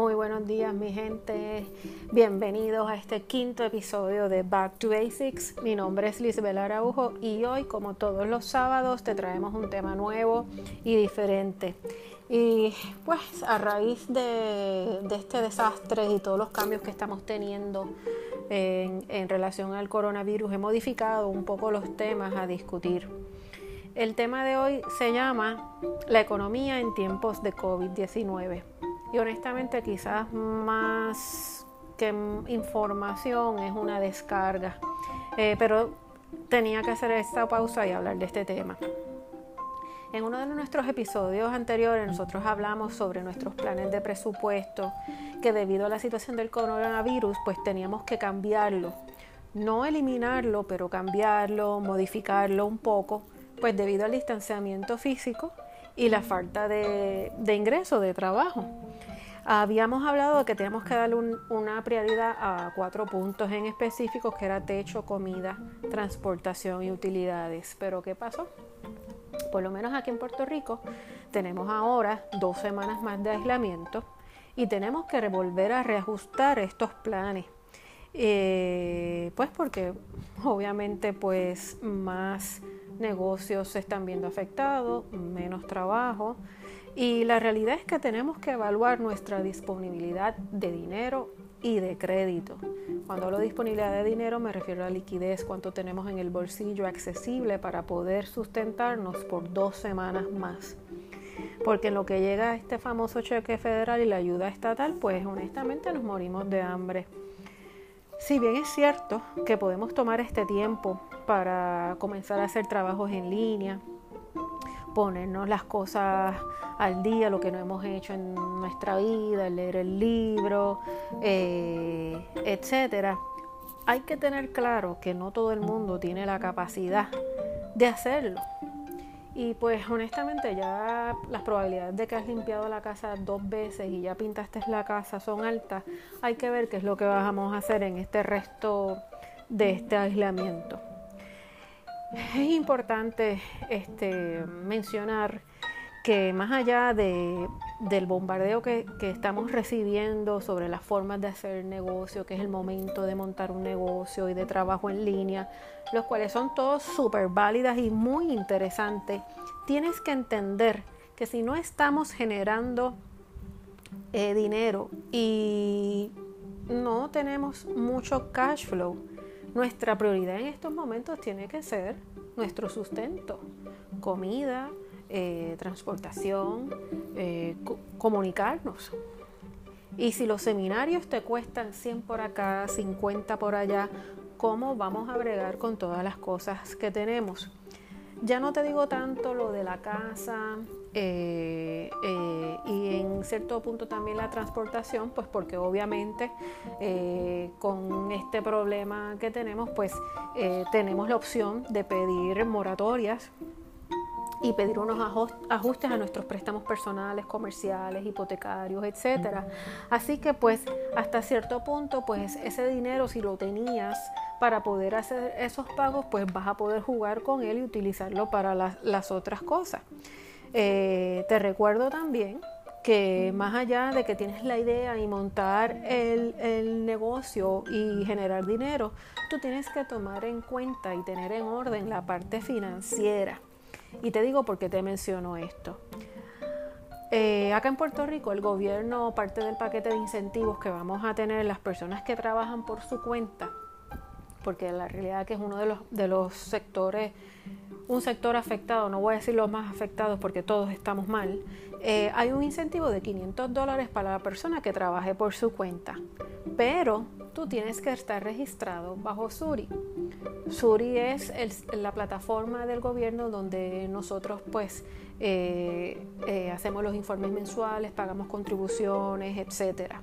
Muy buenos días mi gente, bienvenidos a este quinto episodio de Back to Basics. Mi nombre es Lisbel Araujo y hoy como todos los sábados te traemos un tema nuevo y diferente. Y pues a raíz de, este desastre y todos los cambios que estamos teniendo en, en relación al coronavirus, he modificado un poco los temas a discutir. El tema de hoy se llama La economía en tiempos de COVID-19. Y honestamente quizás más que información es una descarga. Eh, pero tenía que hacer esta pausa y hablar de este tema. En uno de nuestros episodios anteriores nosotros hablamos sobre nuestros planes de presupuesto, que debido a la situación del coronavirus pues teníamos que cambiarlo. No eliminarlo, pero cambiarlo, modificarlo un poco, pues debido al distanciamiento físico y la falta de, de ingreso, de trabajo. Habíamos hablado de que teníamos que darle una prioridad a cuatro puntos en específico, que era techo, comida, transportación y utilidades. Pero ¿qué pasó? Por lo menos aquí en Puerto Rico tenemos ahora dos semanas más de aislamiento y tenemos que volver a reajustar estos planes. Eh, pues porque obviamente pues más negocios se están viendo afectados, menos trabajo y la realidad es que tenemos que evaluar nuestra disponibilidad de dinero y de crédito. Cuando hablo de disponibilidad de dinero me refiero a liquidez, cuánto tenemos en el bolsillo accesible para poder sustentarnos por dos semanas más. Porque en lo que llega este famoso cheque federal y la ayuda estatal, pues honestamente nos morimos de hambre. Si bien es cierto que podemos tomar este tiempo para comenzar a hacer trabajos en línea, ponernos las cosas al día, lo que no hemos hecho en nuestra vida, leer el libro, eh, etcétera. Hay que tener claro que no todo el mundo tiene la capacidad de hacerlo. Y pues honestamente ya las probabilidades de que has limpiado la casa dos veces y ya pintaste la casa son altas. Hay que ver qué es lo que vamos a hacer en este resto de este aislamiento. Es importante este, mencionar que más allá de, del bombardeo que, que, estamos recibiendo sobre las formas de hacer negocio, que es el momento de montar un negocio y de trabajo en línea, los cuales son todos súper válidas y muy interesantes, tienes que entender que si no estamos generando eh, dinero y no tenemos mucho cash flow, nuestra prioridad en estos momentos tiene que ser nuestro sustento, comida, eh, transportación, eh, comunicarnos. Y si los seminarios te cuestan 100 por acá, 50 por allá, ¿cómo vamos a bregar con todas las cosas que tenemos? Ya no te digo tanto lo de la casa eh, y en cierto punto también la transportación, pues porque obviamente con este problema que tenemos, pues tenemos la opción de pedir moratorias y pedir unos ajustes a nuestros préstamos personales, comerciales, hipotecarios, etcétera. Así que pues hasta cierto punto pues ese dinero si lo tenías para poder hacer esos pagos pues vas a poder jugar con él y utilizarlo para las, otras cosas. Eh, te recuerdo también que más allá de que tienes la idea y montar el, el, negocio y generar dinero, tú tienes que tomar en cuenta y tener en orden la parte financiera. Y te digo por qué te menciono esto. Eh, acá en Puerto Rico el gobierno, parte del paquete de incentivos que vamos a tener las personas que trabajan por su cuenta, porque la realidad es que es uno de los, de los sectores, un sector afectado, no voy a decir los más afectados porque todos estamos mal, eh, hay un incentivo de 500 dólares para la persona que trabaje por su cuenta, pero tú tienes que estar registrado bajo Suri. Suri es la plataforma del gobierno donde nosotros pues eh, eh, hacemos los informes mensuales, pagamos contribuciones, etcétera.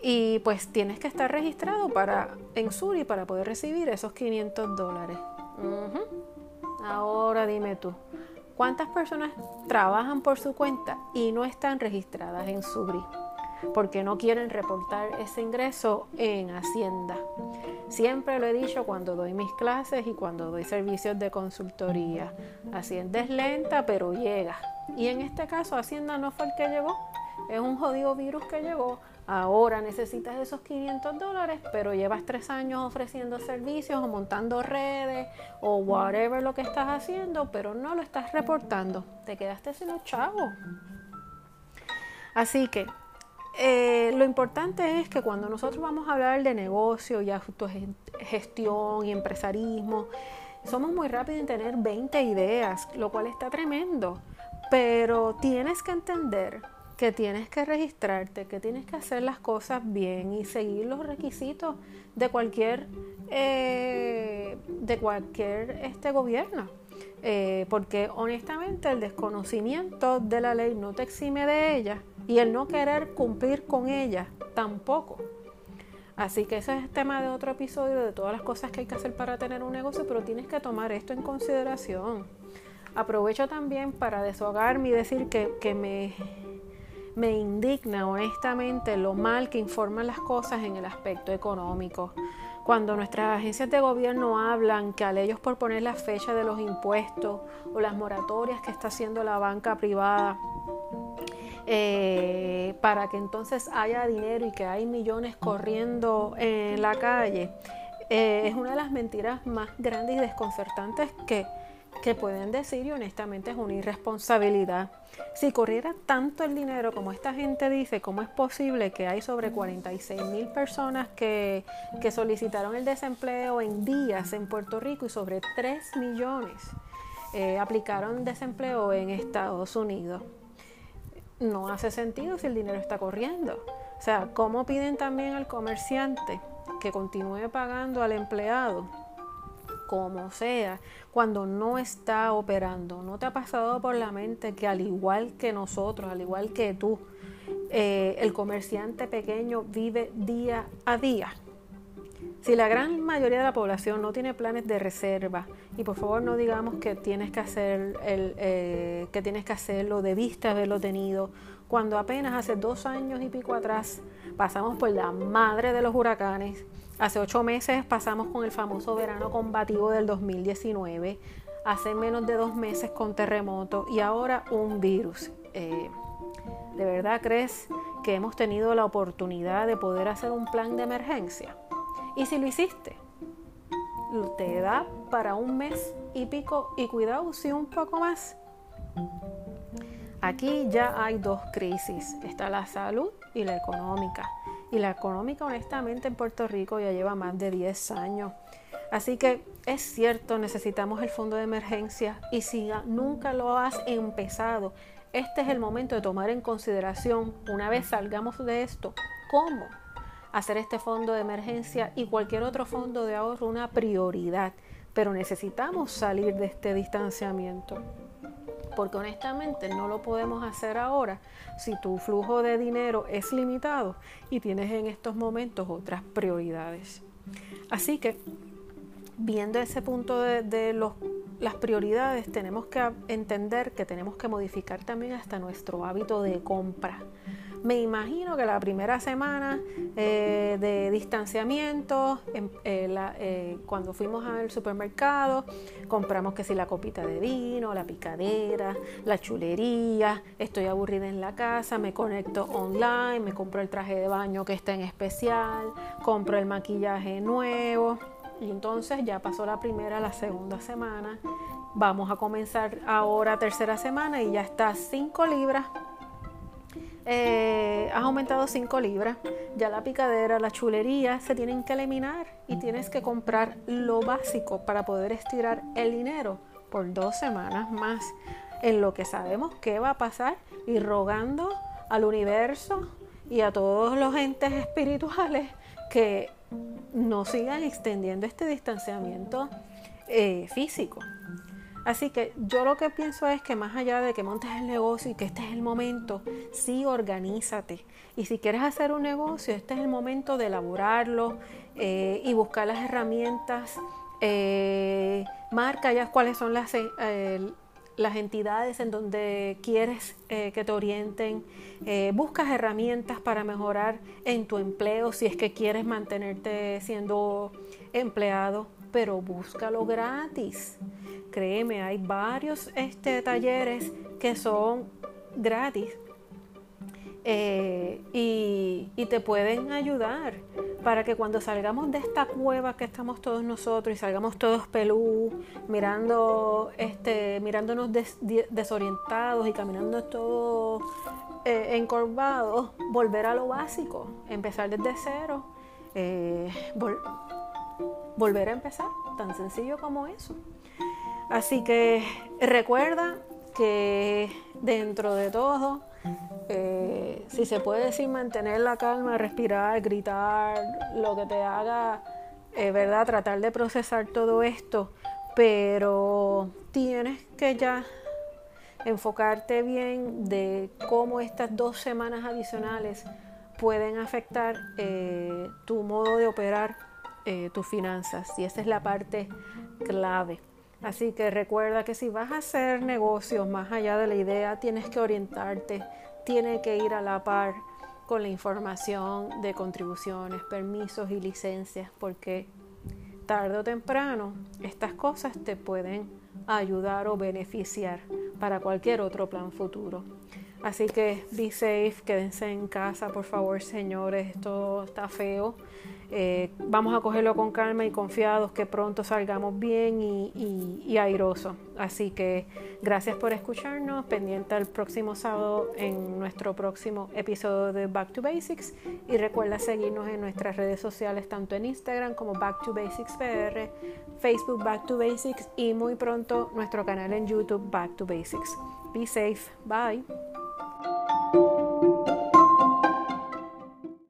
Y pues tienes que estar registrado para, en Suri para poder recibir esos 500 dólares. Ahora dime tú, ¿cuántas personas trabajan por su cuenta y no están registradas en Suri? Porque no quieren reportar ese ingreso en Hacienda. Siempre lo he dicho cuando doy mis clases y cuando doy servicios de consultoría. Hacienda es lenta, pero llega. Y en este caso Hacienda no fue el que llegó, es un jodido virus que llegó, ahora necesitas esos 500 dólares, pero llevas tres años ofreciendo servicios o montando redes o whatever lo que estás haciendo, pero no lo estás reportando, te quedaste sin los chavos. Así que eh, lo importante es que cuando nosotros vamos a hablar de negocio y autogestión y empresarismo, somos muy rápidos en tener 20 ideas, lo cual está tremendo. Pero tienes que entender que tienes que registrarte, que tienes que hacer las cosas bien y seguir los requisitos de cualquier eh, de cualquier este gobierno. Eh, porque honestamente el desconocimiento de la ley no te exime de ella y el no querer cumplir con ella tampoco. Así que ese es el tema de otro episodio de todas las cosas que hay que hacer para tener un negocio, pero tienes que tomar esto en consideración. Aprovecho también para deshogarme y decir que, que me, me indigna honestamente lo mal que informan las cosas en el aspecto económico. Cuando nuestras agencias de gobierno hablan que a ellos por poner la fecha de los impuestos o las moratorias que está haciendo la banca privada, eh, para que entonces haya dinero y que hay millones corriendo en la calle, eh, es una de las mentiras más grandes y desconcertantes que, que pueden decir y honestamente es una irresponsabilidad. Si corriera tanto el dinero como esta gente dice, ¿cómo es posible que hay sobre 46 mil personas que, que solicitaron el desempleo en días en Puerto Rico y sobre 3 millones eh, aplicaron desempleo en Estados Unidos? No hace sentido si el dinero está corriendo. O sea, ¿cómo piden también al comerciante que continúe pagando al empleado? Como sea, cuando no está operando. ¿No te ha pasado por la mente que al igual que nosotros, al igual que tú, eh, el comerciante pequeño vive día a día? Si la gran mayoría de la población no tiene planes de reserva, y por favor no digamos que tienes que hacer el, eh, que tienes que hacerlo de vista haberlo tenido, cuando apenas hace dos años y pico atrás pasamos por la madre de los huracanes, hace ocho meses pasamos con el famoso verano combativo del 2019, hace menos de dos meses con terremoto y ahora un virus. Eh, ¿De verdad crees que hemos tenido la oportunidad de poder hacer un plan de emergencia? Y si lo hiciste, te da para un mes y pico y cuidado si un poco más. Aquí ya hay dos crisis, está la salud y la económica. Y la económica honestamente en Puerto Rico ya lleva más de 10 años. Así que es cierto, necesitamos el fondo de emergencia y si nunca lo has empezado, este es el momento de tomar en consideración, una vez salgamos de esto, cómo hacer este fondo de emergencia y cualquier otro fondo de ahorro una prioridad, pero necesitamos salir de este distanciamiento. Porque honestamente no lo podemos hacer ahora si tu flujo de dinero es limitado y tienes en estos momentos otras prioridades. Así que, viendo ese punto de, los, las prioridades, tenemos que entender que tenemos que modificar también hasta nuestro hábito de compra. Me imagino que la primera semana eh, de distanciamiento, em, eh, eh, cuando fuimos al supermercado, compramos que si la copita de vino, la picadera, la chulería, estoy aburrida en la casa, me conecto online, me compro el traje de baño que está en especial, compro el maquillaje nuevo. Y entonces ya pasó la primera, la segunda semana. Vamos a comenzar ahora tercera semana y ya está 5 libras eh, has aumentado 5 libras, ya la picadera, la chulería se tienen que eliminar y tienes que comprar lo básico para poder estirar el dinero por dos semanas más, en lo que sabemos qué va a pasar y rogando al universo y a todos los entes espirituales que no sigan extendiendo este distanciamiento eh, físico. Así que yo lo que pienso es que más allá de que montes el negocio y que este es el momento, sí organízate. Y si quieres hacer un negocio, este es el momento de elaborarlo eh, y buscar las herramientas. Eh, marca ya cuáles son las, eh, las entidades en donde quieres que te orienten. buscas herramientas para mejorar en tu empleo si es que quieres mantenerte siendo empleado, pero búscalo gratis créeme, hay varios este, talleres que son gratis. eh, y, y, te pueden ayudar para que cuando salgamos de esta cueva que estamos todos nosotros y salgamos todos pelú, mirando, este, mirándonos desorientados y caminando todos eh, encorvados, volver a lo básico, empezar desde cero, eh, volver a empezar, tan sencillo como eso. Así que recuerda que dentro de todo, eh, si se puede decir, mantener la calma, respirar, gritar, lo que te haga, eh, ¿verdad? Tratar de procesar todo esto, pero tienes que ya enfocarte bien de cómo estas dos semanas adicionales pueden afectar eh, tu modo de operar tus finanzas y esa es la parte clave. Así que recuerda que si vas a hacer negocios más allá de la idea, tienes que orientarte, tiene que ir a la par con la información de contribuciones, permisos y licencias, porque tarde o temprano estas cosas te pueden ayudar o beneficiar para cualquier otro plan futuro. Así que be safe, quédense en casa, por favor, señores, esto está feo. Eh, vamos a cogerlo con calma y confiados que pronto salgamos bien y, y, airosos. Así que gracias por escucharnos. Pendiente al próximo sábado en nuestro próximo episodio de Back to Basics. Y recuerda seguirnos en nuestras redes sociales, tanto en Instagram como Back to Basics PR, Facebook Back to Basics y muy pronto nuestro canal en YouTube Back to Basics. Be safe. Bye.